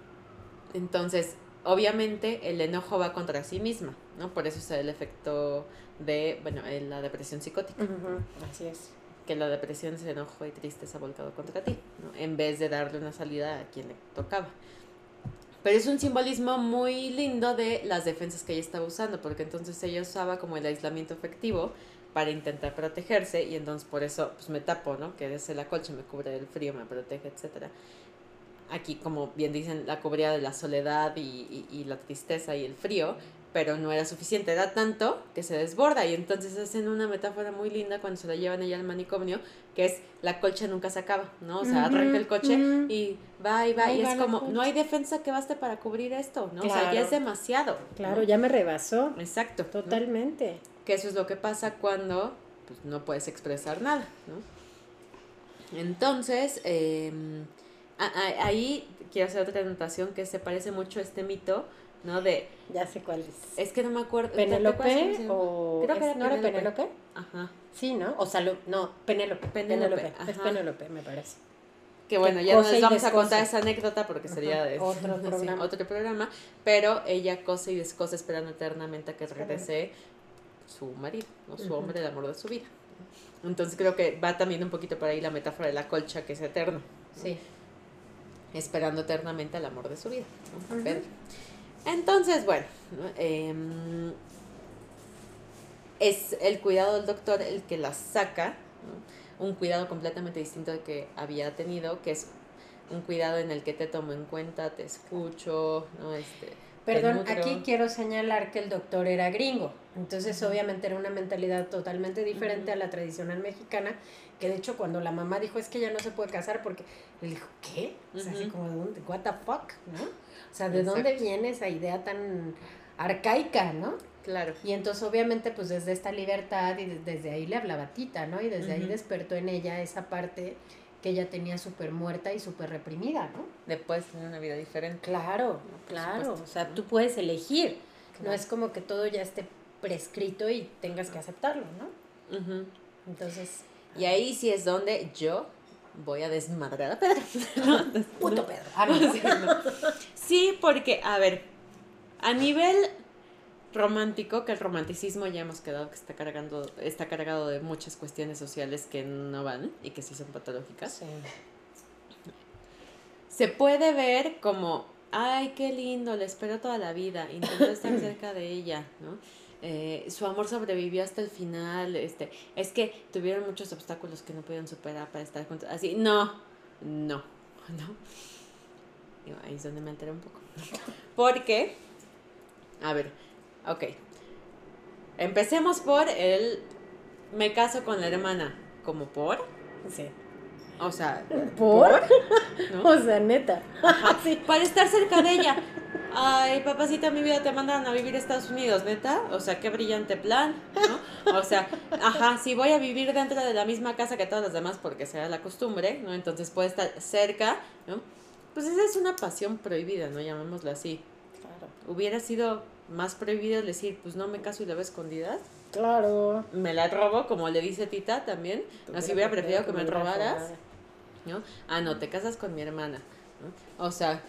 Entonces, obviamente, el enojo va contra sí misma, ¿no? Por eso es el efecto de, bueno, eh, la depresión psicótica. Así es. Que la depresión es enojo y tristeza volcado contra ti, ¿no? En vez de darle una salida a quien le tocaba. Pero es un simbolismo muy lindo de las defensas que ella estaba usando, porque entonces ella usaba como el aislamiento efectivo para intentar protegerse y entonces por eso pues me tapo, ¿no? Que es la colcha, me cubre del frío, me protege, etcétera. Aquí, como bien dicen, la cubría de la soledad y, y- y la tristeza y el frío, pero no era suficiente, era tanto que se desborda y entonces hacen una metáfora muy linda cuando se la llevan ella al manicomio, que es la colcha nunca se acaba, ¿no? O sea, arranca el coche y va y va y es como, no hay defensa que baste para cubrir esto, ¿no? O sea, ya es demasiado. ¿no? Claro, ya me rebasó. Exacto. ¿no? Totalmente. Que eso es lo que pasa cuando pues, no puedes expresar nada, ¿no? Entonces, eh, ahí quiero hacer otra anotación que se parece mucho a este mito, ¿no? De, Ya sé cuál es. es que no me acuerdo. ¿te acuerdas cómo ¿Penélope se llama? o...? Creo que era ¿No era Penélope. Penélope? Ajá. Sí, ¿no? O Salud. No, Penélope. Penélope. Es. Penélope, me parece. Que bueno, ya no les vamos a contar esa anécdota porque sería de- otro programa. otro programa, pero ella cose y descose esperando eternamente a que regrese su marido, ¿no? su hombre, el amor de su vida. Entonces creo que va también un poquito por ahí la metáfora de la colcha que es eterno, Sí. esperando eternamente al amor de su vida. ¿no? Ujú. Pedro. Entonces, bueno, ¿no? Em, es el cuidado del doctor el que la saca, ¿no? un cuidado completamente distinto al que había tenido, que es un cuidado en el que te tomo en cuenta, te escucho, ¿no? Este, te Perdón, aquí quiero señalar que el doctor era gringo, entonces obviamente era una mentalidad totalmente diferente a la tradicional mexicana, que de hecho cuando la mamá dijo es que ella no se puede casar porque él dijo, ¿qué? O sea, así Ujú. como. ¿What the fuck? ¿No? O sea, ¿de Exacto. dónde viene esa idea tan arcaica, no? Claro. Y entonces obviamente pues desde esta libertad y de- desde ahí le hablaba Tita, ¿no? Y desde ahí despertó en ella esa parte que ella tenía súper muerta y súper reprimida, ¿no? Después tener una vida diferente. Claro, claro. supuesto. O sea, tú puedes elegir. No es como que todo ya esté prescrito y tengas que aceptarlo, ¿no? Entonces, Y ahí sí es donde yo voy a desmadrar a Pedro. puto Pedro. Ah, no. Sí, no. Sí, porque, a ver, a nivel romántico, que el romanticismo ya hemos quedado que está cargando, está cargado de muchas cuestiones sociales que no van y que sí son patológicas. Sí. Se puede ver como, ay, qué lindo, le espero toda la vida, intentó estar cerca de ella, ¿no? Eh, su amor sobrevivió hasta el final, este, es que tuvieron muchos obstáculos que no pudieron superar para estar juntos. Así, no, no, no. Digo, ahí es donde me alteré un poco. Porque, a ver, ok. Empecemos por el, me caso con la hermana, como por, Sí. O sea, ¿Por? ¿no? O sea, neta. Sí. para estar cerca de ella. Ay, papacita, mi vida te mandaron a vivir a Estados Unidos, neta. O sea, qué brillante plan, ¿no? O sea, ajá, si voy a vivir dentro de la misma casa que todas las demás porque será la costumbre, ¿no? Entonces puede estar cerca, ¿no? Pues esa es una pasión prohibida, ¿no? Llamémoslo así. Claro. Hubiera sido más prohibido decir, pues no me caso y la veo escondidas. Claro. Me la robo, como le dice Tita también. Así hubiera preferido que me robaras, ¿no? Ah, no, te casas con mi hermana, ¿no? O sea,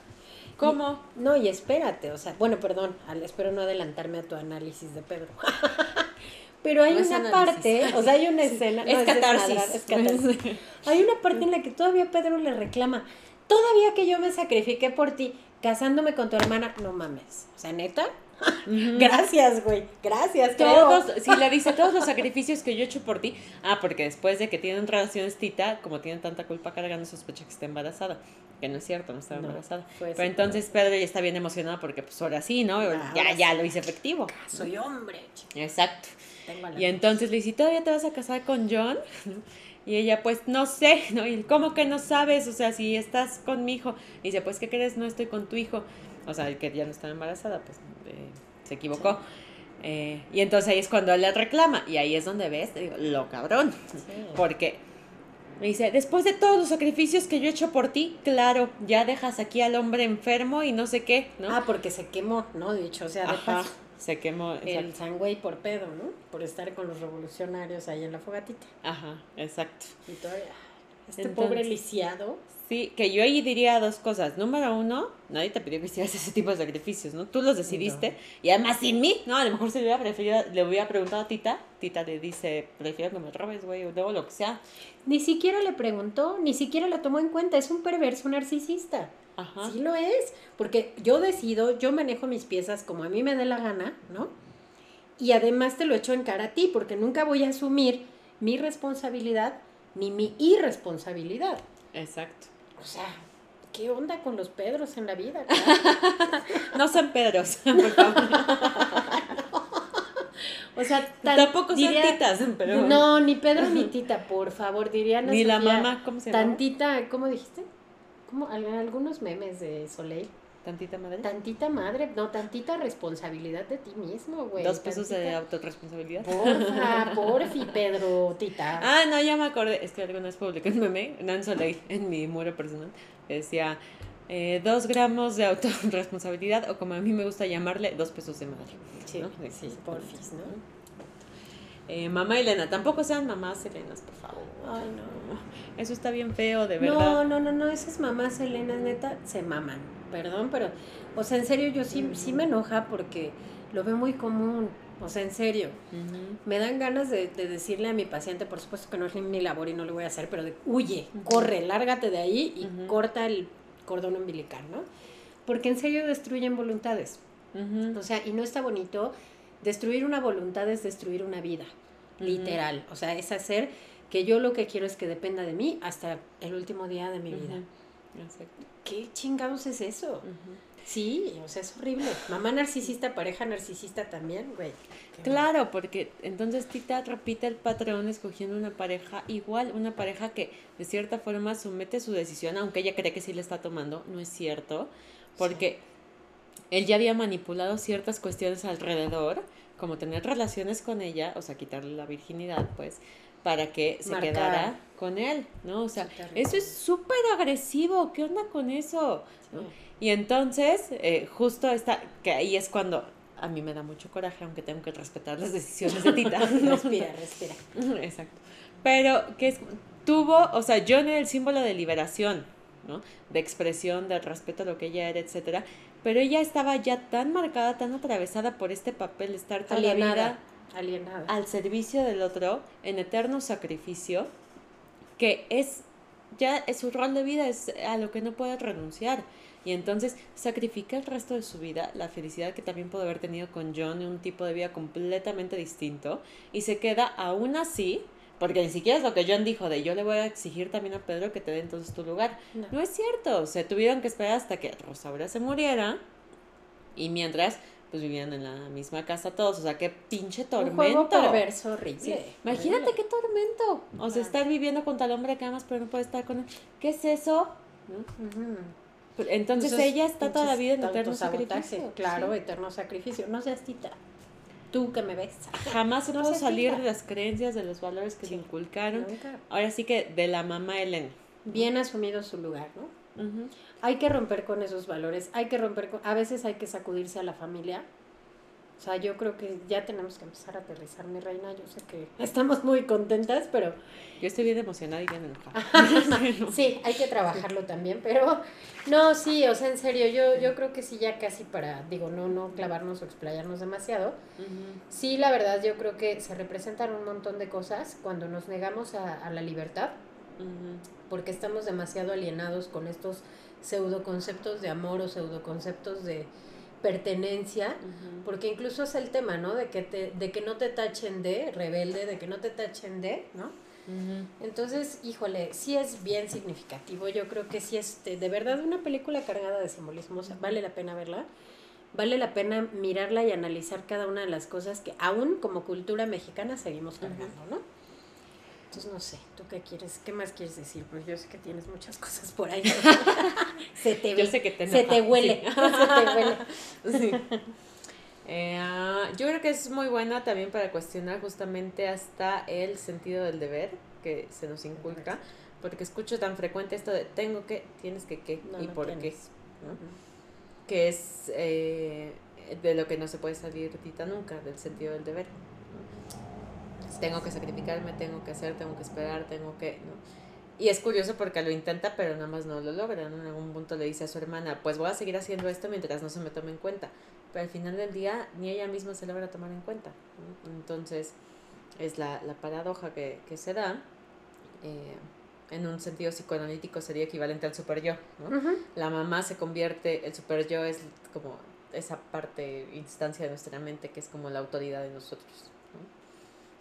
¿cómo? No, y espérate, o sea, bueno, perdón, espero no adelantarme a tu análisis de Pedro. Pero hay No es una parte, o sea, hay una escena. Es no, catarsis. es catarsis. Hay una parte en la que todavía Pedro le reclama. Todavía que yo me sacrifiqué por ti, casándome con tu hermana, no mames. O sea, neta. Gracias, güey. Gracias, creo. Todos, sí, le dice todos los sacrificios que yo he hecho por ti. Ah, porque después de que tienen relaciones Tita, como tienen tanta culpa cargando, sospecha que está embarazada. Que no es cierto, no estaba No, embarazada. Pero entonces Pedro ya está bien emocionado porque pues ahora sí, ¿no? Ah, ya, ya lo hice efectivo. Soy hombre. Exacto. Tengo Y entonces le dice, ¿todavía te vas a casar con John? Y ella, pues, no sé, ¿no? Y él, ¿cómo que no sabes? O sea, si estás con mi hijo. Y dice, pues, ¿qué crees? No estoy con tu hijo. O sea, el que ya no estaba embarazada, pues, eh, se equivocó. Eh, y entonces ahí es cuando él le reclama. Y ahí es donde ves, te digo, lo cabrón. Porque me dice, después de todos los sacrificios que yo he hecho por ti, claro, ya dejas aquí al hombre enfermo y no sé qué, ¿no? Ah, porque se quemó, ¿no? Dicho sea de Ajá, paso. se quemó. El exacto. sangüey por pedo, ¿no? Por estar con los revolucionarios ahí en la fogatita. Ajá, exacto. Y todavía. Este Entonces- pobre lisiado. Sí, que yo ahí diría dos cosas. Número uno, nadie te pidió que hicieras ese tipo de sacrificios, ¿no? Tú los decidiste. Y además sin mí, ¿no? A lo mejor se le hubiera preferido, le hubiera preguntado a Tita. Tita le dice, prefiero que me robes, güey, o luego lo que sea. Ni siquiera le preguntó, ni siquiera la tomó en cuenta. Es un perverso narcisista. Ajá. Sí lo es. Porque yo decido, yo manejo mis piezas como a mí me dé la gana, ¿no? Y además te lo echo en cara a ti, porque nunca voy a asumir mi responsabilidad ni mi irresponsabilidad. Exacto. O sea, ¿qué onda con los Pedros en la vida? No sean pedros, por favor. O sea, tan- Tampoco diría- titas, pero... No, ni Pedro ni Tita, por favor, diría Ana Ni la mamá, ¿cómo se llama? Tantita, ¿cómo dijiste? ¿Cómo? Al- Algunos memes de Soleil. Tantita madre. Tantita madre, no, tantita responsabilidad de ti mismo, güey. Dos pesos de autorresponsabilidad. Porfa, porfi, Pedro, Tita. Ah, no, ya me acordé. Es que alguna vez publiqué un meme, Soleil, en mi muro personal, que decía eh, dos gramos de autorresponsabilidad, o como a mí me gusta llamarle, dos pesos de madre. sí, ¿no? sí, porfis, ¿no? Eh, mamá Elena, tampoco sean mamás Elenas, por favor. Ay, no. Eso está bien feo, de No, verdad. no, no, no, esas mamás Elena, neta, se maman. Perdón, pero, o sea, en serio, yo sí, sí me enoja porque lo veo muy común. O sea, en serio. Me dan ganas de, de decirle a mi paciente, por supuesto que no es mi labor y no lo voy a hacer, pero de huye, corre, lárgate de ahí y corta el cordón umbilical, ¿no? Porque en serio destruyen voluntades. O sea, y no está bonito. Destruir una voluntad es destruir una vida, literal. O sea, es hacer que yo lo que quiero es que dependa de mí hasta el último día de mi vida. Exacto. ¿Qué chingados es eso? Sí, o sea, es horrible. Mamá narcisista, pareja narcisista también, güey. Claro, porque entonces Tita repite el patrón escogiendo una pareja igual, una pareja que de cierta forma somete su decisión, aunque ella cree que sí le está tomando, no es cierto, porque él ya había manipulado ciertas cuestiones alrededor, como tener relaciones con ella, o sea, quitarle la virginidad, pues, para que se Marcar. quedara con él, ¿no? O sea, eso es súper agresivo, ¿qué onda con eso? ¿no? Y entonces, eh, justo está, que ahí es cuando a mí me da mucho coraje, aunque tengo que respetar las decisiones de Tita. Respira, respira. Exacto. Pero que es, tuvo, o sea, John era el símbolo de liberación, ¿no? De expresión, de respeto a lo que ella era, etcétera. Pero ella estaba ya tan marcada, tan atravesada por este papel, de estar toda la vida Alienada. al servicio del otro, en eterno sacrificio, que es ya es su rol de vida, es a lo que no puede renunciar. Y entonces sacrifica el resto de su vida, la felicidad que también pudo haber tenido con John, un tipo de vida completamente distinto, y se queda aún así, porque ni siquiera es lo que John dijo de yo le voy a exigir también a Pedro que te dé entonces tu lugar. No. No es cierto, se tuvieron que esperar hasta que Rosaura se muriera, y mientras pues vivían en la misma casa todos, o sea, qué pinche tormento. Un juego perverso horrible. Sí. Imagínate horrible. qué tormento. O sea, estar viviendo con tal hombre que amas, pero no puede estar con él. ¿Qué es eso? Entonces Entonces, ella está toda la vida en eterno sacrificio. Claro, Sí. eterno sacrificio. No seas tita. Tú que me ves. Jamás se No pudo se salir fija. de las creencias, de los valores que Sí. le inculcaron. Nunca. Ahora sí que de la mamá Elena. Bien asumido su lugar, ¿no? Ujú. Hay que romper con esos valores. Hay que romper con. A veces hay que sacudirse a la familia. O sea, yo creo que ya tenemos que empezar a aterrizar, mi reina. Yo sé que estamos muy contentas, pero... Yo estoy bien emocionada y bien enojada. sí, hay que trabajarlo también, pero... No, sí, o sea, en serio, yo, yo creo que sí ya casi para, digo, no, no clavarnos o explayarnos demasiado. Sí, la verdad, yo creo que se representan un montón de cosas cuando nos negamos a, la libertad, porque estamos demasiado alienados con estos pseudo conceptos de amor o pseudo conceptos de pertenencia, porque incluso es el tema, ¿no? De que, te, de que no te tachen de rebelde, de que no te tachen de, ¿no? Entonces, híjole, sí es bien significativo, yo creo que sí es de, verdad una película cargada de simbolismo, vale la pena verla, vale la pena mirarla y analizar cada una de las cosas que aún como cultura mexicana seguimos cargando, ¿no? Entonces, no sé, ¿tú qué quieres? ¿Qué más quieres decir? Pues yo sé que tienes muchas cosas por ahí. se te ve. Yo sé que te Se te huele. se te huele. Sí. Eh, ah, yo creo que es muy buena también para cuestionar justamente hasta el sentido del deber que se nos inculca, porque escucho tan frecuente esto de tengo que, tienes que, qué y por qué. Que es eh, de lo que no se puede salir tita nunca, del sentido del deber tengo que sacrificarme, tengo que hacer, tengo que esperar, tengo que... Y es curioso porque lo intenta, pero nada más no lo logra. En algún punto le dice a su hermana, pues voy a seguir haciendo esto mientras no se me tome en cuenta. Pero al final del día ni ella misma se logra tomar en cuenta. Entonces es la, la paradoja que, que, se da. Eh, en un sentido psicoanalítico sería equivalente al super yo. La mamá se convierte, el super yo es como esa parte, instancia de nuestra mente que es como la autoridad de nosotros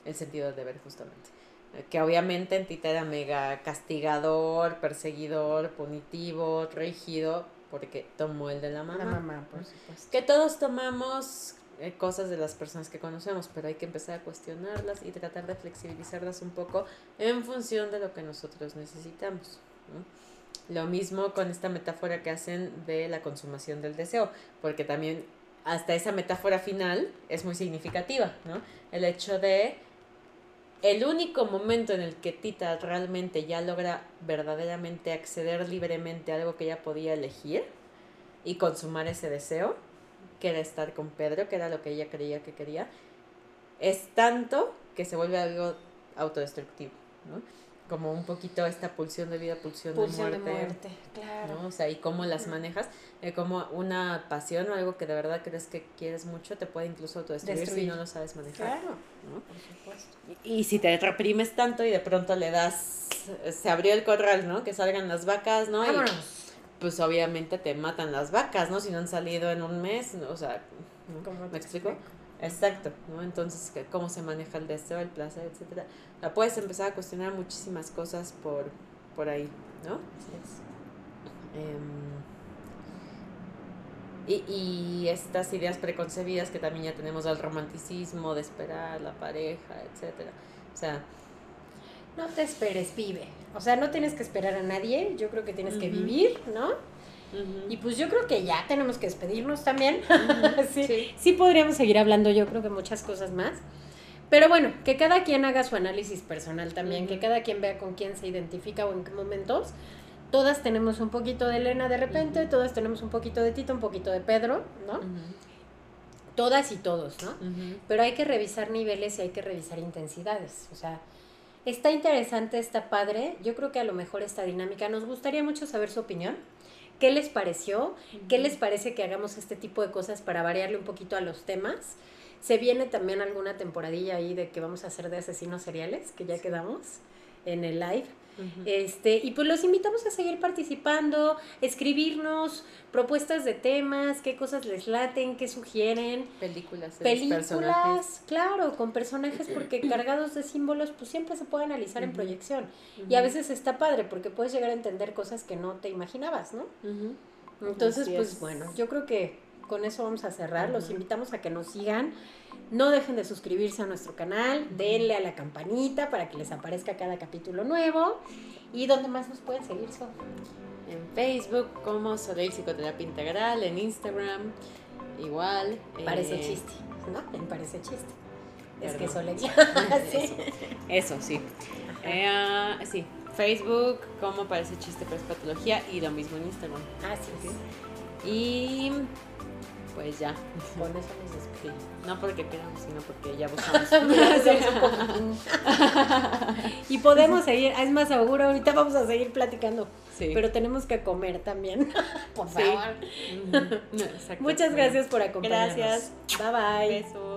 el sentido del deber justamente. Eh, que obviamente en Tita era mega castigador, perseguidor, punitivo, rígido, porque tomó el de la mamá. La mamá, por supuesto. Que todos tomamos eh, cosas de las personas que conocemos, pero hay que empezar a cuestionarlas y tratar de flexibilizarlas un poco en función de lo que nosotros necesitamos. Lo mismo con esta metáfora que hacen de la consumación del deseo, porque también hasta esa metáfora final es muy significativa, ¿no? El hecho de el único momento en el que Tita realmente ya logra verdaderamente acceder libremente a algo que ella podía elegir y consumar ese deseo, que era estar con Pedro, que era lo que ella creía que quería, es tanto que se vuelve algo autodestructivo, ¿no? Como un poquito esta pulsión de vida, pulsión, de muerte. De muerte claro. O sea, y cómo las manejas, eh, como una pasión o algo que de verdad crees que quieres mucho, te puede incluso autodestruir si no lo sabes manejar. Claro, por supuesto. Y, si te reprimes tanto y de pronto le das, se abrió el corral, ¿no? Que salgan las vacas, ¿no? Y, pues obviamente te matan las vacas, ¿no? Si no han salido en un mes, o sea, ¿me explico? Exacto, ¿no? Entonces, ¿cómo se maneja el deseo, el placer, etcétera? La puedes empezar a cuestionar muchísimas cosas por, por ahí, ¿no? Em, y, y estas ideas preconcebidas que también ya tenemos del romanticismo, de esperar la pareja, etcétera. O sea, no te esperes, vive. O sea, no tienes que esperar a nadie, yo creo que tienes que vivir, ¿no? Y pues yo creo que ya tenemos que despedirnos también. sí, sí. podríamos seguir hablando, yo creo que muchas cosas más. Pero bueno, que cada quien haga su análisis personal también, que cada quien vea con quién se identifica o en qué momentos. Todas tenemos un poquito de Elena de repente, todas tenemos un poquito de Tito, un poquito de Pedro, ¿no? Todas y todos, ¿no? Pero hay que revisar niveles y hay que revisar intensidades. O sea, está interesante, está padre. Yo creo que a lo mejor esta dinámica, nos gustaría mucho saber su opinión. ¿Qué les pareció? ¿Qué les parece que hagamos este tipo de cosas para variarle un poquito a los temas? Se viene también alguna temporadilla ahí de que vamos a hacer de asesinos seriales, que ya quedamos en el live. Este, y pues los invitamos a seguir participando, escribirnos propuestas de temas, qué cosas les laten, qué sugieren. Películas. Películas, claro, con personajes porque cargados de símbolos pues siempre se puede analizar en proyección. Y a veces está padre porque puedes llegar a entender cosas que no te imaginabas, ¿no? Entonces, pues bueno, yo creo que con eso vamos a cerrar. Los invitamos a que nos sigan. No dejen de suscribirse a nuestro canal, denle a la campanita para que les aparezca cada capítulo nuevo. ¿Y dónde más nos pueden seguir, En Facebook como Soleil Psicoterapia Integral, en Instagram igual. Parece eh, chiste, ¿no? Me parece chiste. Es que Soleil. ¿Sí? Eso, sí. Eh, ah, sí, Facebook como Parece Chiste, pero es patología y lo mismo en Instagram. Así es. Y Pues ya. Con eso nos despedimos. No porque queramos, sino porque ya buscamos. y podemos seguir, es más seguro, ahorita vamos a seguir platicando. Sí. Pero tenemos que comer también. Por favor. Muchas gracias por acompañarnos. Gracias. Bye bye. Beso.